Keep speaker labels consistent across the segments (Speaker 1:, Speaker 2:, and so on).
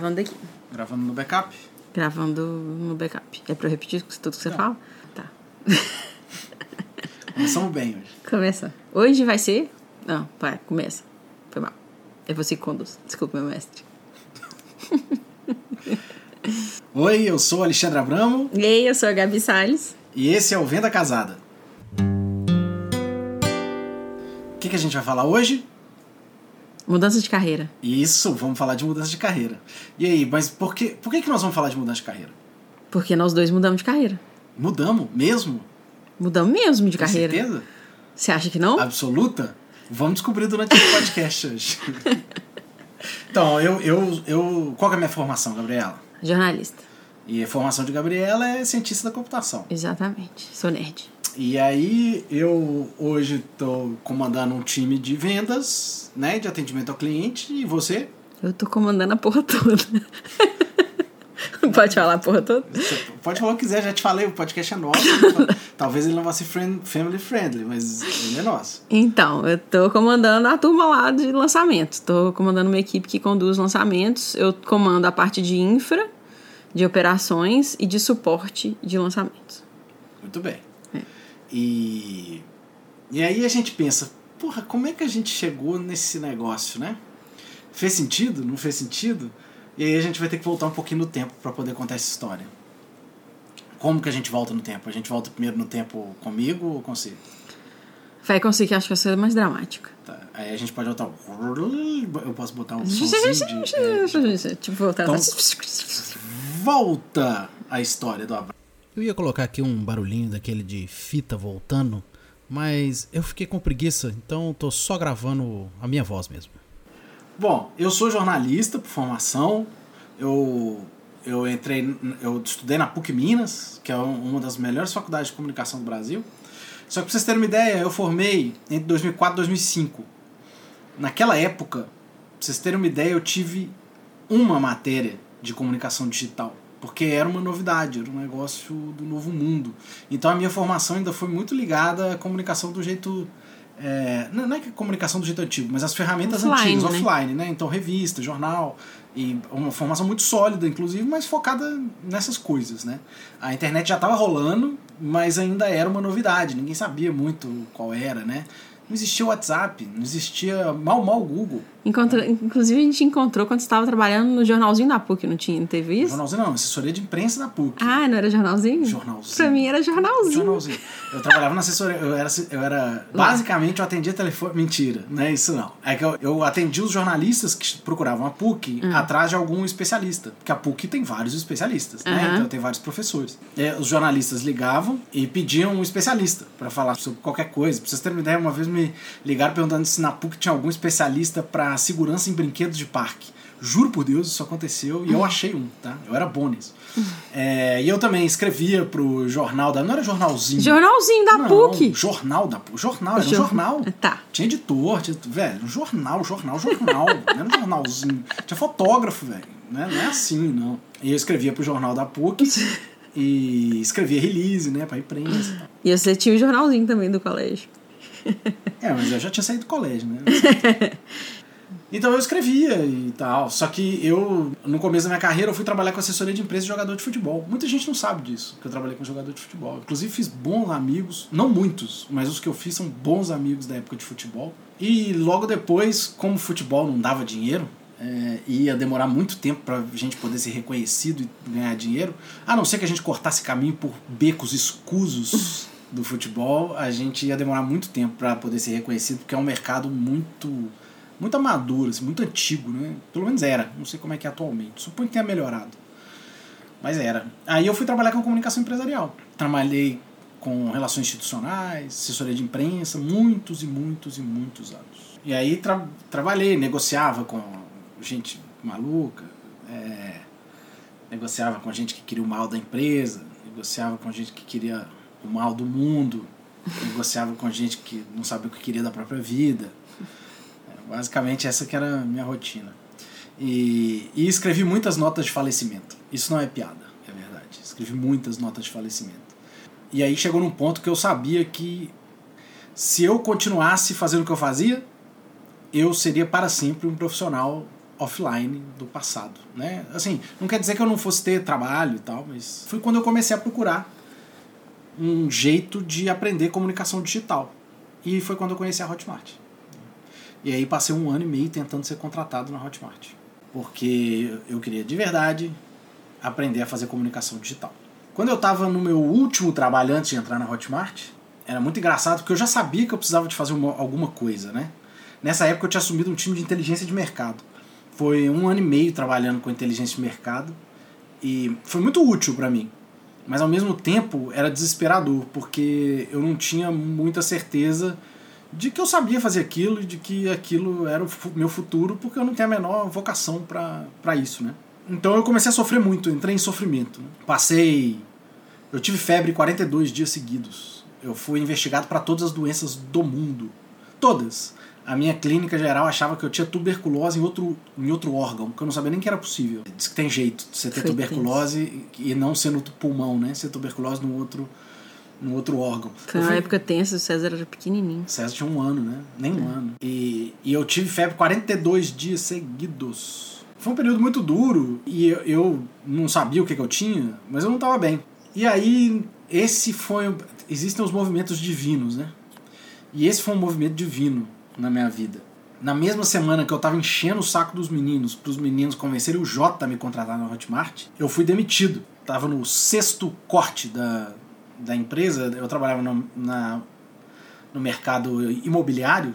Speaker 1: gravando daqui.
Speaker 2: Gravando no backup?
Speaker 1: Gravando no backup. É pra eu repetir tudo que você
Speaker 2: Não.
Speaker 1: fala? Tá.
Speaker 2: Começamos bem hoje.
Speaker 1: Começa. Hoje vai ser. Não, vai, começa. Foi mal. É você que conduz. Desculpa, meu mestre.
Speaker 2: Oi, eu sou Alexandre Abramo
Speaker 1: E aí, eu sou a Gabi Salles.
Speaker 2: e esse é o Venda Casada. O que, que a gente vai falar hoje?
Speaker 1: Mudança de carreira.
Speaker 2: Isso, vamos falar de mudança de carreira. E aí, mas por que, por que, que nós vamos falar de mudança de carreira?
Speaker 1: Porque nós dois mudamos de carreira.
Speaker 2: Mudamos mesmo?
Speaker 1: Mudamos mesmo de
Speaker 2: Com
Speaker 1: carreira.
Speaker 2: certeza?
Speaker 1: Você acha que não?
Speaker 2: Absoluta? Vamos descobrir durante o podcast hoje. então, eu, eu, eu. Qual que é a minha formação, Gabriela?
Speaker 1: Jornalista.
Speaker 2: E a formação de Gabriela é cientista da computação.
Speaker 1: Exatamente. Sou nerd.
Speaker 2: E aí eu hoje estou comandando um time de vendas, né, de atendimento ao cliente, e você?
Speaker 1: Eu tô comandando a porra toda. Pode falar a porra toda?
Speaker 2: Você pode falar o que quiser, já te falei, o podcast é nosso. Talvez ele não vá ser friend, family friendly, mas ele é nosso.
Speaker 1: Então, eu tô comandando a turma lá de lançamentos. Tô comandando uma equipe que conduz lançamentos. Eu comando a parte de infra, de operações e de suporte de lançamentos.
Speaker 2: Muito bem. E, e aí a gente pensa, porra, como é que a gente chegou nesse negócio, né? Fez sentido? Não fez sentido? E aí a gente vai ter que voltar um pouquinho no tempo para poder contar essa história. Como que a gente volta no tempo? A gente volta primeiro no tempo comigo ou com você?
Speaker 1: Vai conseguir que acho que vai ser mais dramática.
Speaker 2: Tá. Aí a gente pode botar um... Eu posso botar um somzinho de... é,
Speaker 1: Tipo, voltar.
Speaker 2: Então- Volta a história do Abraão.
Speaker 3: Eu ia colocar aqui um barulhinho daquele de fita voltando, mas eu fiquei com preguiça, então tô só gravando a minha voz mesmo.
Speaker 2: Bom, eu sou jornalista por formação. Eu, eu entrei, eu estudei na PUC Minas, que é um- uma das melhores faculdades de comunicação do Brasil. Só que pra vocês terem uma ideia, eu formei entre 2004 e 2005. Naquela época, pra vocês terem uma ideia, eu tive uma matéria de comunicação digital. Porque era uma novidade, era um negócio do novo mundo. Então a minha formação ainda foi muito ligada à comunicação do jeito. é, não é que a comunicação do jeito antigo, mas as ferramentas
Speaker 1: Offline,
Speaker 2: antigas,
Speaker 1: né?
Speaker 2: offline, né? Então revista, jornal. E uma formação muito sólida, inclusive, mas focada nessas coisas, né? A internet já estava rolando, mas ainda era uma novidade, ninguém sabia muito qual era, né? Não existia WhatsApp, não existia mal mal Google.
Speaker 1: Encontra- Inclusive, a gente encontrou quando você estava trabalhando no jornalzinho da PUC, não tinha? Não teve isso?
Speaker 2: Jornalzinho não, assessoria de imprensa da PUC.
Speaker 1: Ah, não era jornalzinho?
Speaker 2: Jornalzinho.
Speaker 1: Pra mim era jornalzinho.
Speaker 2: Jornalzinho. Eu trabalhava na assessoria, eu era, eu era basicamente eu atendia telefone, mentira, não é isso não. É que eu, eu atendia os jornalistas que procuravam a PUC
Speaker 1: Hum.
Speaker 2: atrás de algum especialista, porque a PUC tem vários especialistas, né?
Speaker 1: Aham.
Speaker 2: Então tem vários professores. É, os jornalistas ligavam e pediam um especialista para falar sobre qualquer coisa. Pra vocês terem uma ideia, uma vez me ligaram perguntando se na PUC tinha algum especialista para segurança em brinquedos de parque. Juro por Deus, isso aconteceu e eu achei um, tá? Eu era bom nisso. É, e eu também escrevia pro jornal da. Não era jornalzinho.
Speaker 1: Jornalzinho da
Speaker 2: Não,
Speaker 1: PUC.
Speaker 2: Jornal da PUC. Jornal, era um
Speaker 1: Jor-
Speaker 2: jornal.
Speaker 1: Tá.
Speaker 2: Tinha editor, tinha, velho, um jornal, jornal, jornal. não era um jornalzinho. Tinha fotógrafo, velho. Né? Não é assim, não. E eu escrevia pro jornal da PUC e escrevia release, né, pra imprensa. e.
Speaker 1: E você tinha o jornalzinho também do colégio.
Speaker 2: É, mas eu já tinha saído do colégio, né? Então eu escrevia e tal. Só que eu, no começo da minha carreira, eu fui trabalhar com assessoria de empresa e jogador de futebol. Muita gente não sabe disso, que eu trabalhei com jogador de futebol. Inclusive fiz bons amigos, não muitos, mas os que eu fiz são bons amigos da época de futebol. E logo depois, como futebol não dava dinheiro, é, ia demorar muito tempo pra gente poder ser reconhecido e ganhar dinheiro, a não ser que a gente cortasse caminho por becos escusos do futebol, a gente ia demorar muito tempo para poder ser reconhecido, porque é um mercado muito muito amaduro, assim, muito antigo, né? Pelo menos era, não sei como é que é atualmente. Suponho que tenha melhorado. Mas era. Aí eu fui trabalhar com comunicação empresarial. Trabalhei com relações institucionais, assessoria de imprensa, muitos e muitos e muitos anos. E aí tra trabalhei, negociava com gente maluca, é, negociava com gente que queria o mal da empresa, negociava com gente que queria o mal do mundo, negociava com gente que não sabia o que queria da própria vida. Basicamente essa que era a minha rotina. E, e escrevi muitas notas de falecimento. Isso não é piada, é verdade. Escrevi muitas notas de falecimento. E aí chegou num ponto que eu sabia que se eu continuasse fazendo o que eu fazia, eu seria para sempre um profissional offline do passado, né? Assim, não quer dizer que eu não fosse ter trabalho e tal, mas foi quando eu comecei a procurar um jeito de aprender comunicação digital. E foi quando eu conheci a Hotmart. E aí passei um ano e meio tentando ser contratado na Hotmart. Porque eu queria de verdade aprender a fazer comunicação digital. Quando eu estava no meu último trabalho antes de entrar na Hotmart, era muito engraçado porque eu já sabia que eu precisava de fazer uma, alguma coisa, né? Nessa época eu tinha assumido um time de inteligência de mercado. Foi um ano e meio trabalhando com inteligência de mercado e foi muito útil para mim. Mas ao mesmo tempo era desesperador, porque eu não tinha muita certeza de que eu sabia fazer aquilo e de que aquilo era o meu futuro, porque eu não tenho a menor vocação para isso, né? Então eu comecei a sofrer muito, entrei em sofrimento. Né? Passei. Eu tive febre 42 dias seguidos. Eu fui investigado para todas as doenças do mundo. Todas. A minha clínica geral achava que eu tinha tuberculose em outro, em outro órgão, que eu não sabia nem que era possível. Diz que tem jeito de você ter
Speaker 1: Foi
Speaker 2: tuberculose e não ser no pulmão, né? Ser tuberculose no outro, no outro órgão.
Speaker 1: Foi
Speaker 2: Eu
Speaker 1: uma
Speaker 2: fui-
Speaker 1: época tensa, o César era pequenininho.
Speaker 2: César tinha um ano, né? Nem um ano. E, e eu tive febre 42 dias seguidos. Foi um período muito duro e eu, eu não sabia o que, que eu tinha, mas eu não estava bem. E aí, esse foi. Existem os movimentos divinos, né? E esse foi um movimento divino na minha vida. Na mesma semana que eu tava enchendo o saco dos meninos, pros meninos convencerem o Jota a me contratar na Hotmart, eu fui demitido. Tava no sexto corte da, da empresa, eu trabalhava no, na, no mercado imobiliário,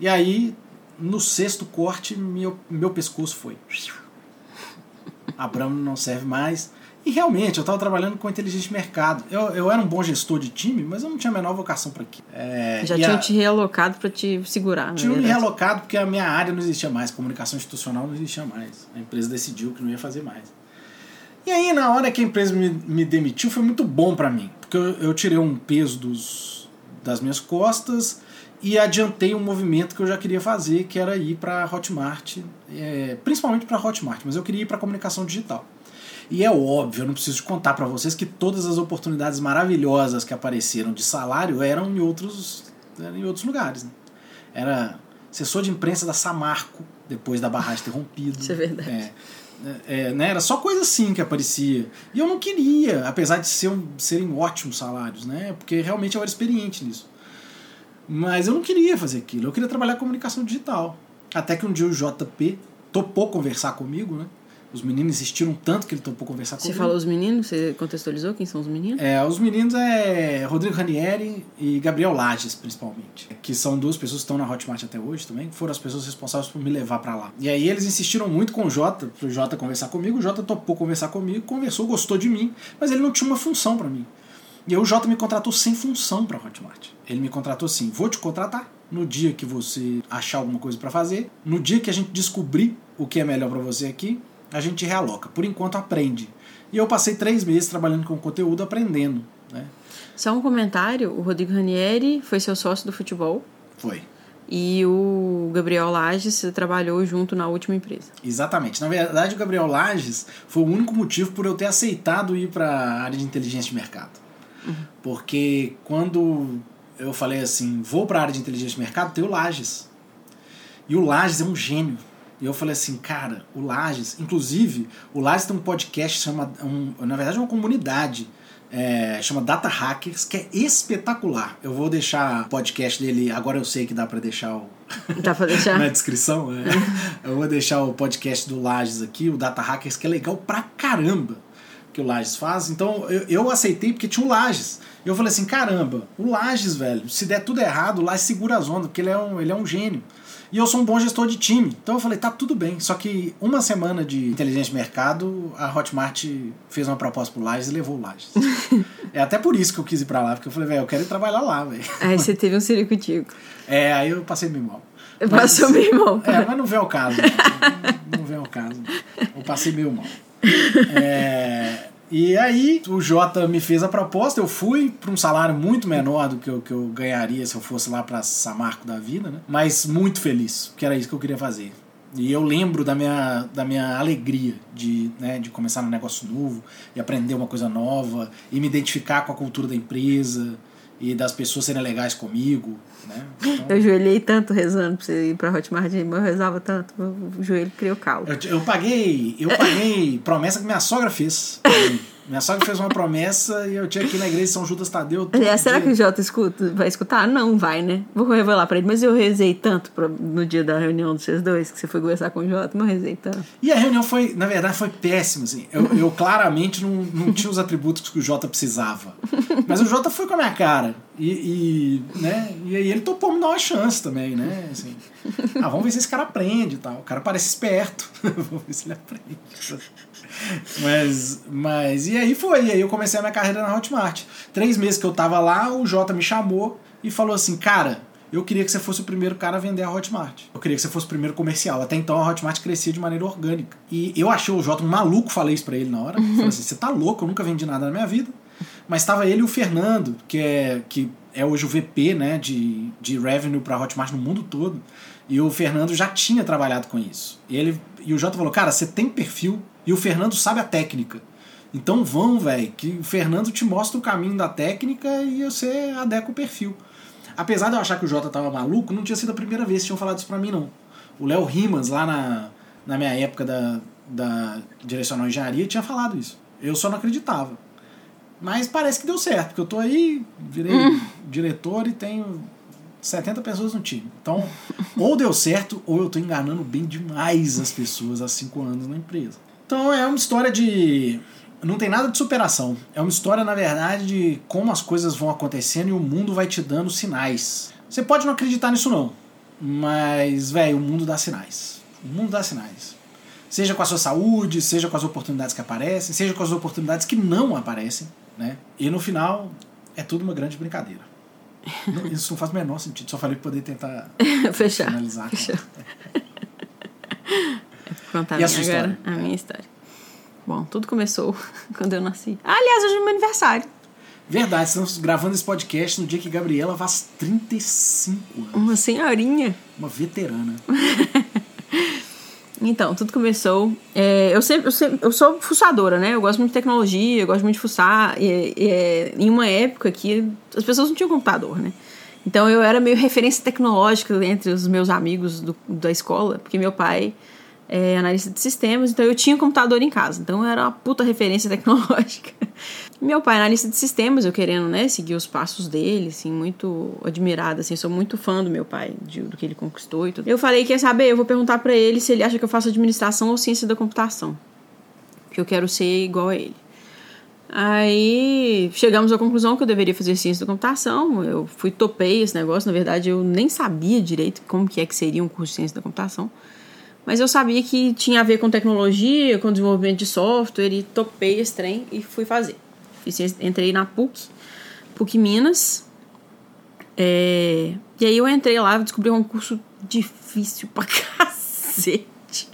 Speaker 2: e aí no sexto corte meu, meu pescoço foi. Abramo não serve mais. E realmente, eu estava trabalhando com inteligência de mercado. Eu, eu era um bom gestor de time, mas eu não tinha a menor vocação para aquilo. É,
Speaker 1: Já tinham
Speaker 2: a-
Speaker 1: te realocado pra te segurar,
Speaker 2: tinha me
Speaker 1: verdade.
Speaker 2: realocado porque a minha área não existia mais, comunicação institucional não existia mais. A empresa decidiu que não ia fazer mais. E aí, na hora que a empresa me, me demitiu, foi muito bom para mim, porque eu, eu tirei um peso dos, das minhas costas e adiantei um movimento que eu já queria fazer, que era ir para Hotmart, é, principalmente para Hotmart, mas eu queria ir para comunicação digital. E é óbvio, eu não preciso contar para vocês que todas as oportunidades maravilhosas que apareceram de salário eram em outros, eram em outros lugares. Né? Era assessor de imprensa da Samarco, depois da barragem ter rompido.
Speaker 1: Isso é verdade.
Speaker 2: É, é, né? Era só coisa assim que aparecia. E eu não queria, apesar de ser serem ótimos salários, né? Porque realmente eu era experiente nisso. Mas eu não queria fazer aquilo. Eu queria trabalhar com comunicação digital. Até que um dia o JP topou conversar comigo, né? Os meninos insistiram tanto que ele topou conversar
Speaker 1: Você
Speaker 2: comigo.
Speaker 1: falou os meninos? Você contextualizou quem são os meninos?
Speaker 2: É, os meninos é Rodrigo Ranieri e Gabriel Lages, principalmente. Que são duas pessoas que estão na Hotmart até hoje também. que Foram as pessoas responsáveis por me levar pra lá. E aí eles insistiram muito com o Jota, pro Jota conversar comigo. O Jota topou conversar comigo, conversou, gostou de mim, mas ele não tinha uma função pra mim. E aí o Jota me contratou sem função pra Hotmart. Ele me contratou assim: vou te contratar no dia que você achar alguma coisa pra fazer, no dia que a gente descobrir o que é melhor pra você aqui, a gente realoca. Por enquanto aprende. E eu passei três meses trabalhando com conteúdo, aprendendo. Né?
Speaker 1: Só um comentário: o Rodrigo Ranieri foi seu sócio do futebol
Speaker 2: Foi.
Speaker 1: e o Gabriel Lages trabalhou junto na última empresa.
Speaker 2: Exatamente. Na verdade, o Gabriel Lages foi o único motivo por eu ter aceitado ir para a área de inteligência de mercado. Porque quando eu falei assim, vou para a área de inteligência de mercado, tem o Lages. E o Lages é um gênio. E eu falei assim, cara, o Lages, inclusive, o Lages tem um podcast, chama, um, na verdade é uma comunidade, é, chama Data Hackers, que é espetacular. Eu vou deixar o podcast dele, agora eu sei que dá para deixar o,
Speaker 1: Dá pra deixar?
Speaker 2: na descrição. é. Eu vou deixar o podcast do Lages aqui, o Data Hackers, que é legal pra caramba que o Lages faz. Então eu, eu aceitei porque tinha o Lages. E eu falei assim: caramba, o Lages, velho, se der tudo errado, o Lages segura as ondas, porque ele é um, ele é um gênio. E eu sou um bom gestor de time. Então eu falei: tá tudo bem. Só que uma semana de inteligência de mercado, a Hotmart fez uma proposta pro Lages e levou o Lages. é até por isso que eu quis ir pra lá, porque eu falei: velho, eu quero ir trabalhar lá, velho.
Speaker 1: Aí você teve um ciricutico.
Speaker 2: É, aí eu passei meio mal.
Speaker 1: Passou meio mal.
Speaker 2: É, mas não vem ao caso. Não, não vem ao caso. Eu passei meio mal. É, e aí o Jota me fez a proposta, eu fui para um salário muito menor do que eu, que eu ganharia se eu fosse lá para Samarco da vida, né? Mas muito feliz, porque era isso que eu queria fazer. E eu lembro da minha, da minha alegria de, né, de começar num negócio novo e aprender uma coisa nova e me identificar com a cultura da empresa e das pessoas serem legais comigo, né? Então,
Speaker 1: Eu joelhei tanto rezando pra você ir pra Hotmart, eu rezava tanto, o joelho criou calo.
Speaker 2: eu, eu paguei, eu paguei promessa que minha sogra fez. Minha sogra fez uma promessa e eu tinha que ir na igreja de São Judas Tadeu.
Speaker 1: Aliás, será
Speaker 2: dia.
Speaker 1: que o Jota escuta, vai escutar? Não vai, né? Vou revelar pra ele, mas eu rezei tanto pra- no dia da reunião dos vocês dois, que você foi conversar com o Jota, mas eu rezei tanto.
Speaker 2: E a reunião foi, na verdade, foi péssima, assim. Eu, eu claramente não, não tinha os atributos que o Jota precisava. Mas o Jota foi com a minha cara. E, e, né? e aí ele topou me dar uma chance também, né? Assim, ah, vamos ver se esse cara aprende e tal. O cara parece esperto. vamos ver se ele aprende. Mas, mas, e aí foi. E aí eu comecei a minha carreira na Hotmart. Três meses que eu tava lá, o Jota me chamou e falou assim, cara, eu queria que você fosse o primeiro cara a vender a Hotmart. Eu queria que você fosse o primeiro comercial. Até então a Hotmart crescia de maneira orgânica. E eu achei o Jota um maluco, falei isso pra ele na hora. Falei assim, você tá louco, eu nunca vendi nada na minha vida. Mas tava ele e o Fernando, que é, que é hoje o VP né, de, de revenue pra Hotmart no mundo todo. E o Fernando já tinha trabalhado com isso. E, ele, e o Jota falou, cara, você tem perfil e o Fernando sabe a técnica. Então vão, velho, que o Fernando te mostra o caminho da técnica e você adequa o perfil. Apesar de eu achar que o Jota tava maluco, não tinha sido a primeira vez que tinham falado isso pra mim, não. O Léo Rimas, lá na, na minha época da, da direcional engenharia, tinha falado isso. Eu só não acreditava. Mas parece que deu certo, porque eu tô aí, virei diretor e tenho 70 pessoas no time. Então, ou deu certo, ou eu tô enganando bem demais as pessoas há 5 anos na empresa. Então é uma história de. Não tem nada de superação. É uma história, na verdade, de como as coisas vão acontecendo e o mundo vai te dando sinais. Você pode não acreditar nisso, não. Mas, velho, o mundo dá sinais. O mundo dá sinais. Seja com a sua saúde, seja com as oportunidades que aparecem, seja com as oportunidades que não aparecem, né? E no final, é tudo uma grande brincadeira. Isso não faz o menor sentido. Só falei pra poder tentar
Speaker 1: Fechar.
Speaker 2: finalizar.
Speaker 1: Fechou. Contar
Speaker 2: E a
Speaker 1: minha agora,
Speaker 2: história?
Speaker 1: a minha história. Bom, tudo começou quando eu nasci. Ah, aliás, hoje é meu aniversário.
Speaker 2: Verdade, estamos gravando esse podcast no dia que Gabriela faz 35 anos.
Speaker 1: Uma senhorinha.
Speaker 2: Uma veterana.
Speaker 1: Então, tudo começou. é, eu, sempre, eu sempre. Eu sou fuçadora, né? Eu gosto muito de tecnologia, eu gosto muito de fuçar. E, e, é, em uma época que as pessoas não tinham computador, né? Então eu era meio referência tecnológica entre os meus amigos do- da escola, porque meu pai é analista de sistemas, então eu tinha computador em casa. Então eu era uma puta referência tecnológica. Meu pai é analista de sistemas, eu querendo, né, seguir os passos dele, assim, muito admirada, assim, sou muito fã do meu pai, de- do que ele conquistou e tudo. Eu falei, quer saber, eu vou perguntar pra ele se ele acha que eu faço administração ou ciência da computação. Que eu quero ser igual a ele. Aí chegamos à conclusão que eu deveria fazer ciência da computação. Eu fui topei esse negócio, na verdade eu nem sabia direito como que é que seria um curso de ciência da computação. Mas eu sabia que tinha a ver com tecnologia, com desenvolvimento de software e topei esse trem e fui fazer. Entrei na PUC, PUC Minas. É, e aí eu entrei lá e descobri um curso difícil pra cacete.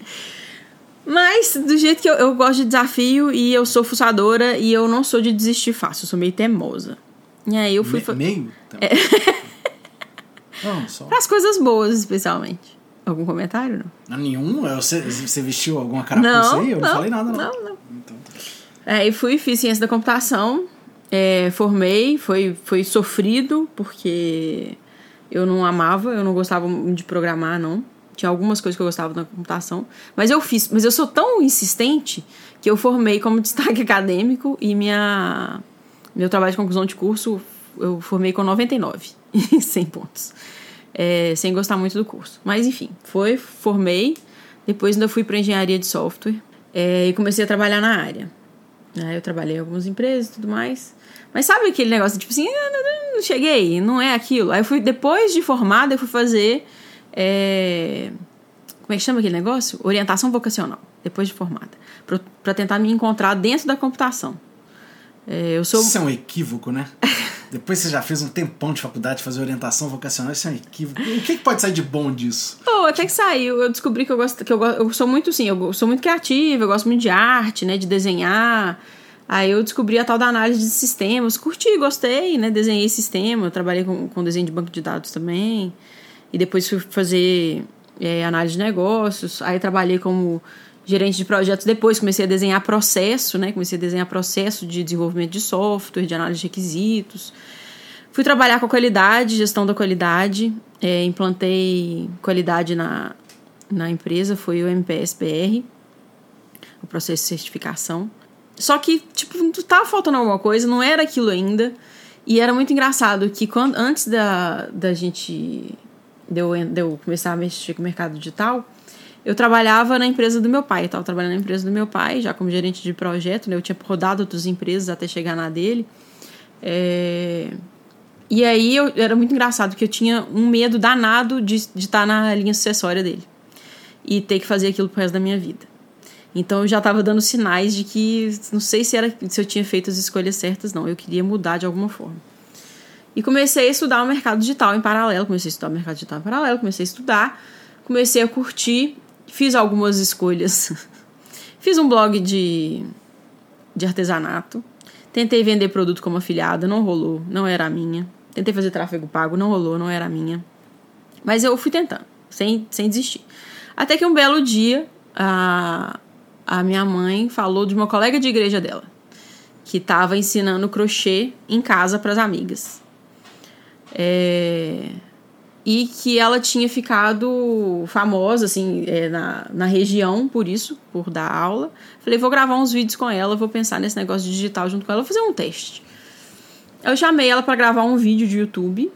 Speaker 1: Mas, do jeito que eu, eu gosto de desafio e eu sou fuçadora e eu não sou de desistir fácil, eu sou meio teimosa. E aí eu fui.
Speaker 2: Me, meio? Não, só.
Speaker 1: As coisas boas, especialmente. Algum comentário? Não.
Speaker 2: Não, nenhum? Eu- Você, você vestiu alguma carapuça aí? Eu não, falei nada, não.
Speaker 1: Não, não.
Speaker 2: Então, tá.
Speaker 1: Aí fui, fiz ciência da computação, é, formei, foi, foi sofrido, porque eu não amava, eu não gostava de programar, não. Tinha algumas coisas que eu gostava da computação, mas eu fiz. Mas eu sou tão insistente que eu formei como destaque acadêmico e minha, meu trabalho de conclusão de curso eu formei com 99 em 100 pontos. É, sem gostar muito do curso. Mas enfim, foi, formei, depois ainda fui para engenharia de software é, e comecei a trabalhar na área. Aí eu trabalhei em algumas empresas e tudo mais. Mas sabe aquele negócio, tipo assim, ah, não, cheguei, não é aquilo. Aí eu fui, depois de formada, eu fui fazer. é, como é que chama aquele negócio? Orientação vocacional, depois de formada. Pra tentar me encontrar dentro da computação. É, eu sou.
Speaker 2: Isso é um equívoco, né? Depois você já fez um tempão de faculdade de fazer orientação vocacional, isso é um equívoco. O que, que pode sair de bom disso?
Speaker 1: Pô, até que saiu. Eu descobri que eu gosto, que eu, eu sou muito assim, eu sou muito criativa, eu gosto muito de arte, né, de desenhar. Aí eu descobri a tal da análise de sistemas, curti, gostei, né, desenhei sistema, eu trabalhei com, com desenho de banco de dados também. E depois fui fazer é, análise de negócios, aí trabalhei como gerente de projetos depois, comecei a desenhar processo, né, comecei a desenhar processo de desenvolvimento de software, de análise de requisitos. Fui trabalhar com a qualidade, gestão da qualidade, é, implantei qualidade na, na empresa, foi o MPSBR, o processo de certificação. Só que, tipo, tava faltando alguma coisa, não era aquilo ainda. E era muito engraçado que quando, antes da, da gente. De eu, de eu começar a mexer com o mercado digital, eu trabalhava na empresa do meu pai. Eu tava trabalhando na empresa do meu pai, já como gerente de projeto, né? Eu tinha rodado outras empresas até chegar na dele. É... E aí eu, era muito engraçado, porque eu tinha um medo danado de estar tá na linha sucessória dele. E ter que fazer aquilo pro resto da minha vida. Então eu já estava dando sinais de que não sei se era se eu tinha feito as escolhas certas, não. Eu queria mudar de alguma forma. E comecei a estudar o mercado digital em paralelo. Comecei a estudar o mercado digital em paralelo, comecei a estudar, comecei a curtir, fiz algumas escolhas. fiz um blog de, de artesanato. Tentei vender produto como afiliada, não rolou, não era a minha. Tentei fazer tráfego pago, não rolou, não era a minha. Mas eu fui tentando, sem, sem desistir. Até que um belo dia, a, a minha mãe falou de uma colega de igreja dela, que estava ensinando crochê em casa para as amigas. É... E que ela tinha ficado famosa, assim, é, na, na região por isso, por dar aula. Falei, vou gravar uns vídeos com ela, vou pensar nesse negócio digital junto com ela, vou fazer um teste. Eu chamei ela para gravar um vídeo de YouTube.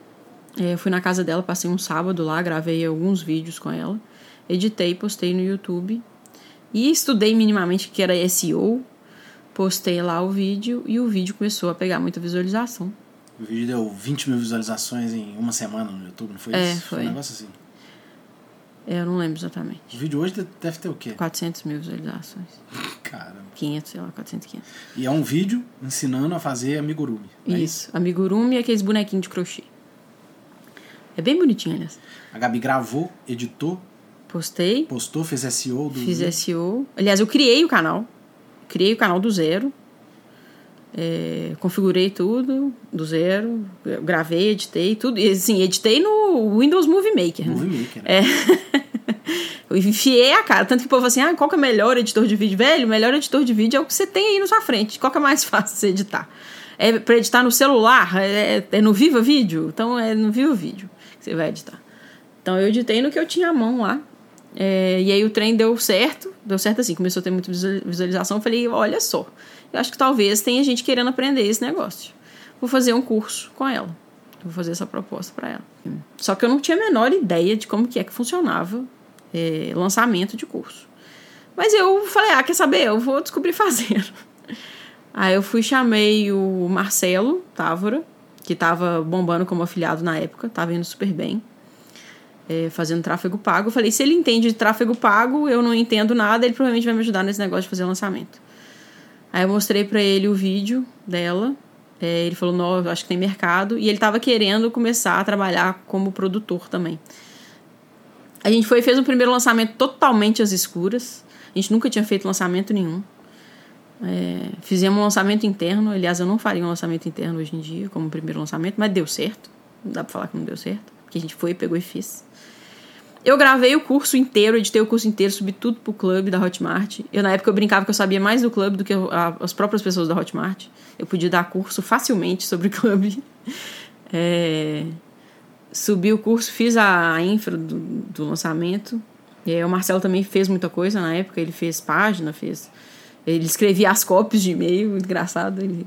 Speaker 1: É, fui na casa dela, passei um sábado lá, gravei alguns vídeos com ela. Editei, postei no YouTube. E estudei minimamente que era SEO, postei lá o vídeo e o vídeo começou a pegar muita visualização.
Speaker 2: O vídeo deu 20 mil visualizações em uma semana no YouTube, não foi
Speaker 1: é,
Speaker 2: isso?
Speaker 1: Foi.
Speaker 2: foi um negócio assim.
Speaker 1: É, eu não lembro exatamente.
Speaker 2: O vídeo hoje deve ter o quê?
Speaker 1: 400 mil visualizações.
Speaker 2: Caramba.
Speaker 1: 500, sei lá, 400, 500.
Speaker 2: E é um vídeo ensinando a fazer amigurumi.
Speaker 1: É isso. isso, amigurumi e aqueles bonequinhos de crochê. É bem bonitinho, aliás.
Speaker 2: A Gabi gravou, editou,
Speaker 1: Postei.
Speaker 2: Postou, fez SEO do.
Speaker 1: Fiz SEO. Aliás, eu criei o canal. Criei o canal do zero. É, configurei tudo do zero. Gravei, editei tudo. E assim, editei no Windows Movie Maker.
Speaker 2: Né? Movie? Maker.
Speaker 1: Né? É. eu enfiei a cara. Tanto que o povo assim, ah, qual que é o melhor editor de vídeo? Velho, o melhor editor de vídeo é o que você tem aí na sua frente. Qual que é mais fácil de você editar? É pra editar no celular? É, é no Viva Vídeo? Então é no Viva Vídeo que você vai editar. Então eu editei no que eu tinha à mão lá. É, e aí o trem deu certo, deu certo assim, começou a ter muita visualização. Eu falei, olha só, eu acho que talvez tenha gente querendo aprender esse negócio. Vou fazer um curso com ela. Vou fazer essa proposta para ela. Só que eu não tinha a menor ideia de como que é que funcionava é, lançamento de curso. Mas eu falei, ah, quer saber? Eu vou descobrir fazendo. Aí eu fui chamei o Marcelo Távora, que estava bombando como afiliado na época, estava indo super bem é, fazendo tráfego pago. Eu falei, se ele entende de tráfego pago, eu não entendo nada, ele provavelmente vai me ajudar nesse negócio de fazer lançamento. Aí eu mostrei para ele o vídeo dela. É, ele falou, não, acho que tem mercado. E ele estava querendo começar a trabalhar como produtor também. A gente foi fez um primeiro lançamento totalmente às escuras. A gente nunca tinha feito lançamento nenhum. É, fizemos um lançamento interno. Aliás, eu não faria um lançamento interno hoje em dia como primeiro lançamento, mas deu certo. Não dá pra falar que não deu certo. Porque a gente foi, pegou e fez. Eu gravei o curso inteiro, editei o curso inteiro, subi tudo pro clube da Hotmart. Eu, na época, eu brincava que eu sabia mais do clube do que a, as próprias pessoas da Hotmart. Eu podia dar curso facilmente sobre clube. É, subi o curso, fiz a infra do, do lançamento. Aí, o Marcelo também fez muita coisa na época. Ele fez página, fez... Ele escrevia as cópias de e-mail, muito engraçado. Ele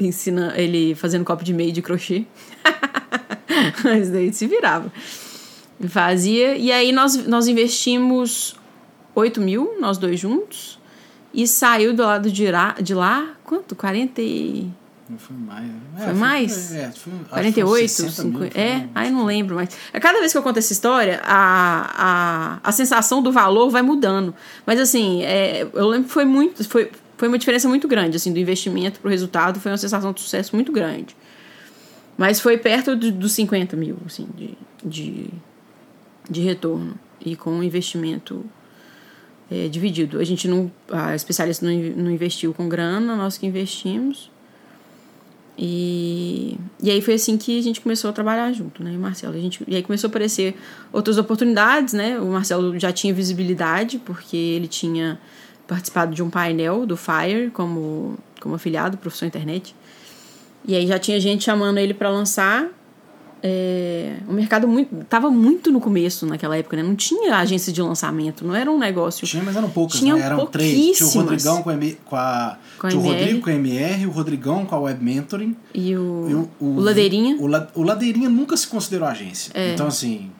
Speaker 1: ensina ele fazendo cópia de e-mail de crochê. Mas daí se virava. Fazia. E aí nós, nós investimos 8 mil, nós dois juntos. E saiu do lado de lá, de lá quanto? 40 e...
Speaker 2: Não foi mais.
Speaker 1: É, foi mais?
Speaker 2: Foi, é, foi,
Speaker 1: 48, 50, mil, é, aí não lembro mais. Cada vez que eu conto essa história, a, a, a sensação do valor vai mudando. Mas assim, é, eu lembro que foi muito, foi, foi uma diferença muito grande, assim, do investimento para o resultado, foi uma sensação de sucesso muito grande. Mas foi perto do, dos 50 mil, assim, de, de de retorno e com investimento é, dividido. A gente não, a especialista não, não investiu com grana, nós que investimos. E, e aí foi assim que a gente começou a trabalhar junto, né, Marcelo? A gente, e aí começou a aparecer outras oportunidades, né? O Marcelo já tinha visibilidade, porque ele tinha participado de um painel do FIRE como, como afiliado, professor internet. E aí já tinha gente chamando ele para lançar. É, o mercado muito, tava muito no começo naquela época, né? Não tinha agência de lançamento, não era um negócio.
Speaker 2: Tinha, mas eram poucas,
Speaker 1: Tinha
Speaker 2: né? Eram três. Tinha o. Rodrigão com a, com a,
Speaker 1: Com a
Speaker 2: tinha o
Speaker 1: MR.
Speaker 2: Rodrigo com a MR, o Rodrigão com a Web Mentoring.
Speaker 1: E o,
Speaker 2: e o,
Speaker 1: o Ladeirinha.
Speaker 2: O, o Ladeirinha nunca se considerou agência.
Speaker 1: É.
Speaker 2: Então, assim.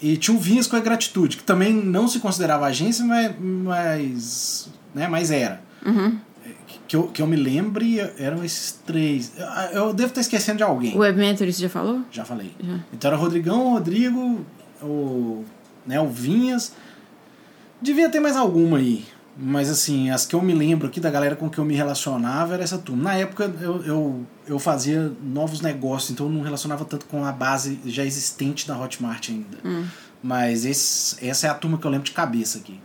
Speaker 2: E tinha o Vinhas com a Gratitude, que também não se considerava agência, mas. mas, né, mas era.
Speaker 1: Uhum.
Speaker 2: Que eu, que eu me lembre, eram esses três. Eu, eu devo estar esquecendo de alguém.
Speaker 1: O Web Mentor, você já falou?
Speaker 2: Já falei.
Speaker 1: Já.
Speaker 2: Então era Rodrigão, o Rodrigo, o, né, o Vinhas. Devia ter mais alguma aí. Mas assim, as que eu me lembro aqui da galera com que eu me relacionava era essa turma. Na época eu, eu, eu fazia novos negócios, então eu não relacionava tanto com a base já existente da Hotmart ainda.
Speaker 1: Hum.
Speaker 2: Mas esse, essa é a turma que eu lembro de cabeça aqui.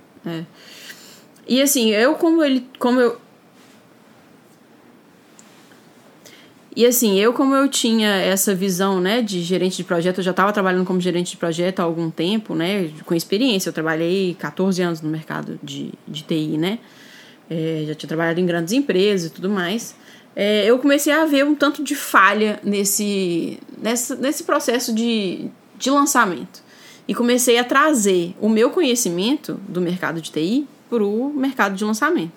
Speaker 1: E assim, eu como ele. Como eu. E assim, eu como eu tinha essa visão, né, de gerente de projeto, eu já estava trabalhando como gerente de projeto há algum tempo, né, com experiência. Eu trabalhei 14 anos no mercado de, de TI, né. É, já tinha trabalhado em grandes empresas e tudo mais. É, eu comecei a ver um tanto de falha nesse, nessa, nesse processo de, de lançamento. E comecei a trazer o meu conhecimento do mercado de TI para o mercado de lançamento.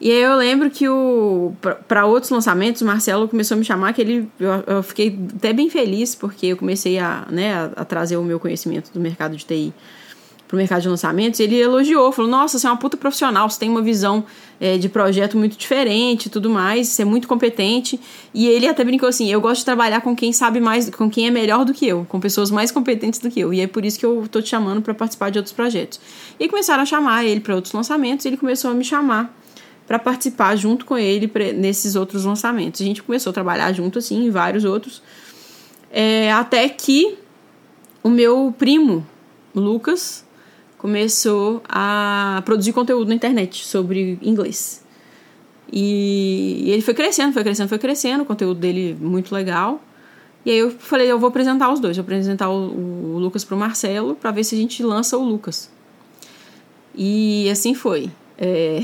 Speaker 1: E aí eu lembro que o para outros lançamentos, o Marcelo começou a me chamar, que ele eu, eu fiquei até bem feliz, porque eu comecei a, né, a, a trazer o meu conhecimento do mercado de TI pro mercado de lançamentos, ele elogiou, falou, nossa, você é uma puta profissional, você tem uma visão é, de projeto muito diferente e tudo mais, você é muito competente, e ele até brincou assim, eu gosto de trabalhar com quem sabe mais, com quem é melhor do que eu, com pessoas mais competentes do que eu, e é por isso que eu tô te chamando para participar de outros projetos. E começaram a chamar ele para outros lançamentos, e ele começou a me chamar para participar junto com ele nesses outros lançamentos. A gente começou a trabalhar junto, assim, em vários outros. É, até que o meu primo, Lucas, começou a produzir conteúdo na internet sobre inglês. E, ele foi crescendo, foi crescendo, foi crescendo, o conteúdo dele muito legal. E aí eu falei, eu vou apresentar os dois, vou apresentar o, o Lucas pro Marcelo para ver se a gente lança o Lucas. E assim foi. É,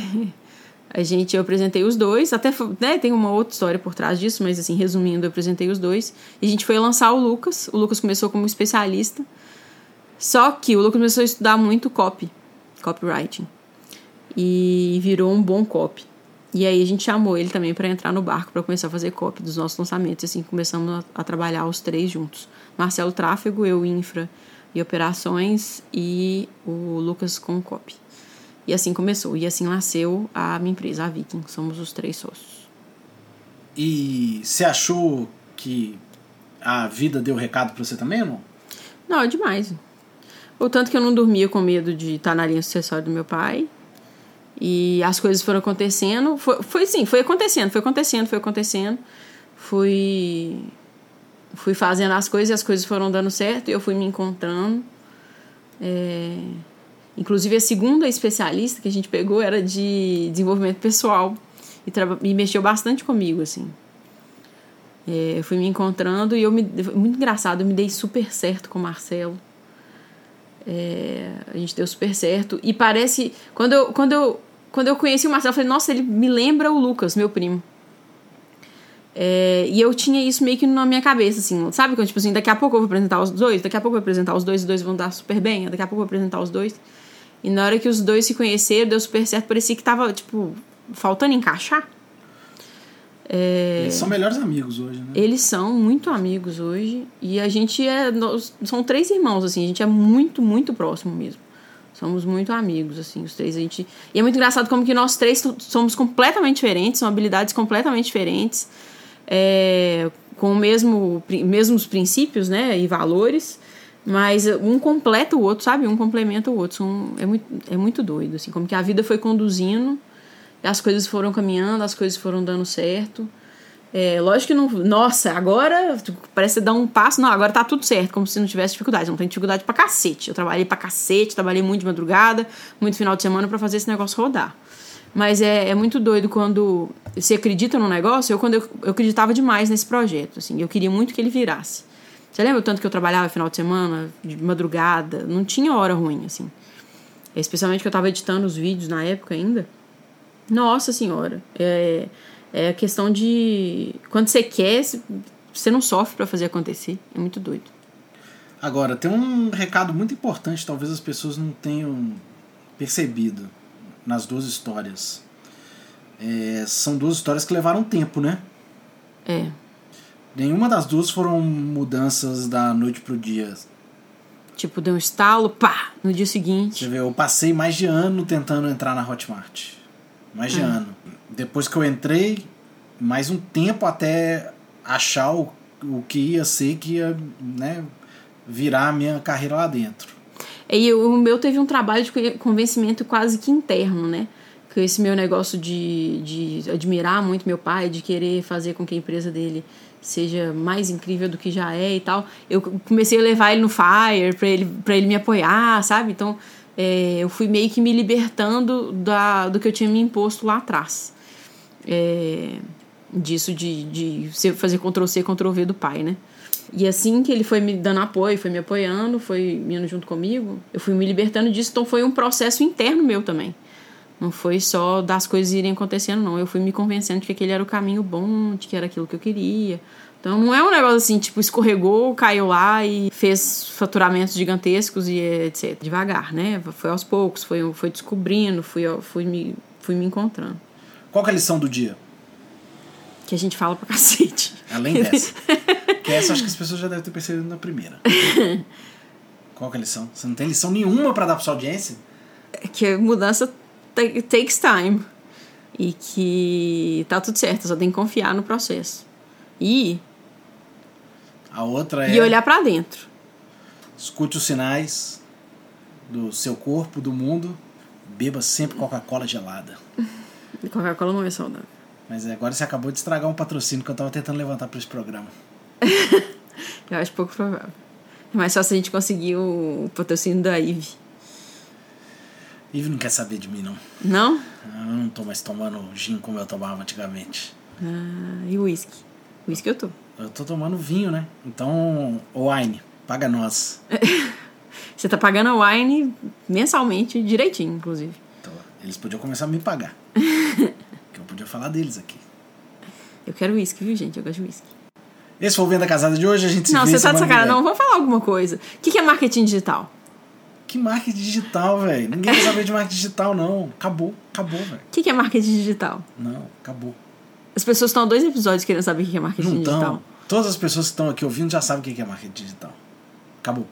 Speaker 1: a gente, eu apresentei os dois, até né, tem uma outra história por trás disso, mas assim, resumindo, eu apresentei os dois. E a gente foi lançar o Lucas. O Lucas começou como especialista. Só que o Lucas começou a estudar muito copy, copywriting. E virou um bom copy. E aí a gente chamou ele também para entrar no barco para começar a fazer copy dos nossos lançamentos. Assim começamos a, a, trabalhar os três juntos. Marcelo Tráfego, eu infra e operações e o Lucas com copy. E assim começou. E assim nasceu a minha empresa, a Viking. Somos os três sócios.
Speaker 2: E você achou que a vida deu recado para você também não?
Speaker 1: Não, é demais. O tanto que eu não dormia com medo de estar na linha sucessória do meu pai. E as coisas foram acontecendo. Foi, foi sim, foi acontecendo, foi acontecendo, foi acontecendo. Fui, fui fazendo as coisas e as coisas foram dando certo. E eu fui me encontrando. É, inclusive, a segunda especialista que a gente pegou era de desenvolvimento pessoal. E, e mexeu bastante comigo, assim. É, eu fui me encontrando e eu me. Muito engraçado, eu me dei super certo com o Marcelo. É, a gente deu super certo. E parece. Quando eu, quando eu, quando eu conheci o Marcelo, eu falei, nossa, ele me lembra o Lucas, meu primo. É, e eu tinha isso meio que na minha cabeça, assim, sabe? Quando, tipo assim, daqui a pouco eu vou apresentar os dois, daqui a pouco eu vou apresentar os dois, os dois vão dar super bem, daqui a pouco eu vou apresentar os dois. E na hora que os dois se conheceram, deu super certo, parecia que tava, tipo, faltando encaixar.
Speaker 2: É, eles são melhores amigos hoje, né?
Speaker 1: Eles são muito amigos hoje. E a gente é. Nós, são três irmãos, assim, a gente é muito, muito próximo mesmo. Somos muito amigos, assim, os três. A gente... E é muito engraçado como que nós três somos completamente diferentes, são habilidades completamente diferentes, é, com o mesmo, mesmos princípios, né, e valores, mas um completa o outro, sabe? Um complementa o outro. É, muito, é muito doido, assim, como que a vida foi conduzindo as coisas foram caminhando, as coisas foram dando certo. É, lógico que não. Nossa, agora parece dar um passo. Não, agora tá tudo certo, como se não tivesse dificuldade. Não tem dificuldade pra cacete. Eu trabalhei pra cacete, trabalhei muito de madrugada, muito final de semana para fazer esse negócio rodar. Mas é, é muito doido quando você acredita no negócio. Eu, quando eu, eu acreditava demais nesse projeto, assim, eu queria muito que ele virasse. Você lembra o tanto que eu trabalhava final de semana, de madrugada? Não tinha hora ruim, assim. Especialmente que eu tava editando os vídeos na época ainda. Nossa senhora. É, É a questão de. Quando você quer, você não sofre para fazer acontecer. É muito doido.
Speaker 2: Agora, tem um recado muito importante, talvez as pessoas não tenham percebido nas duas histórias. É, são duas histórias que levaram tempo, né?
Speaker 1: É.
Speaker 2: Nenhuma das duas foram mudanças da noite pro dia.
Speaker 1: Tipo, deu um estalo, pá, no dia seguinte.
Speaker 2: Você vê, eu passei mais de ano tentando entrar na Hotmart. Mais de
Speaker 1: É.
Speaker 2: ano. Depois que eu entrei, mais um tempo até achar o, o que ia ser que ia né, virar a minha carreira lá dentro.
Speaker 1: E o meu teve um trabalho de convencimento quase que interno, né? Que esse meu negócio de, de admirar muito meu pai, de querer fazer com que a empresa dele seja mais incrível do que já é e tal. Eu comecei a levar ele no Fire pra ele, pra ele me apoiar, sabe? Então é, eu fui meio que me libertando da, do que eu tinha me imposto lá atrás. É, disso de, de fazer Ctrl-C, Ctrl-V do pai, né? E assim que ele foi me dando apoio, foi me apoiando, foi indo junto comigo, eu fui me libertando disso. Então foi um processo interno meu também. Não foi só das coisas irem acontecendo, não. Eu fui me convencendo de que aquele era o caminho bom, de que era aquilo que eu queria. Então não é um negócio assim, tipo, escorregou, caiu lá e fez faturamentos gigantescos e etc. Devagar, né? Foi aos poucos, foi, foi descobrindo, fui, fui, me, fui me encontrando.
Speaker 2: Qual que é a lição do dia?
Speaker 1: Que a gente fala pra cacete.
Speaker 2: Além dessa. que essa acho que as pessoas já devem ter percebido na primeira. Qual que é a lição? Você não tem lição nenhuma pra dar pra sua audiência?
Speaker 1: que mudança ta- takes time. E que tá tudo certo, só tem que confiar no processo. E,
Speaker 2: A outra é
Speaker 1: e olhar pra dentro.
Speaker 2: escute os sinais do seu corpo, do mundo. Beba sempre Coca-Cola gelada.
Speaker 1: Coca-Cola não é saudável.
Speaker 2: Mas agora você acabou de estragar um patrocínio que eu tava tentando levantar pra esse programa.
Speaker 1: Eu acho pouco provável. É mais fácil a gente conseguir o patrocínio da Ive.
Speaker 2: Ive não quer saber de mim, não.
Speaker 1: Não?
Speaker 2: Eu não tô mais tomando gin como eu tomava antigamente.
Speaker 1: Ah, e whisky? Whisky eu tô.
Speaker 2: Eu tô tomando vinho, né? Então, wine, paga nós.
Speaker 1: Você tá pagando a wine mensalmente, direitinho, inclusive.
Speaker 2: Então, eles podiam começar a me pagar. que eu podia falar deles aqui.
Speaker 1: Eu quero whisky, viu, gente? Eu gosto de whisky.
Speaker 2: Esse foi o Venda Casada de hoje. A gente se
Speaker 1: Não, você tá de sacanagem. Não, vamos falar alguma coisa. O que que é marketing digital?
Speaker 2: Que marketing digital, velho? Ninguém quer saber de marketing digital, não. Acabou, acabou, velho.
Speaker 1: O que que é marketing digital?
Speaker 2: Não, acabou.
Speaker 1: As pessoas estão há dois episódios querendo saber o que é marketing
Speaker 2: Não
Speaker 1: digital.
Speaker 2: estão. Todas as pessoas que estão aqui ouvindo já sabem o que é marketing digital. Acabou.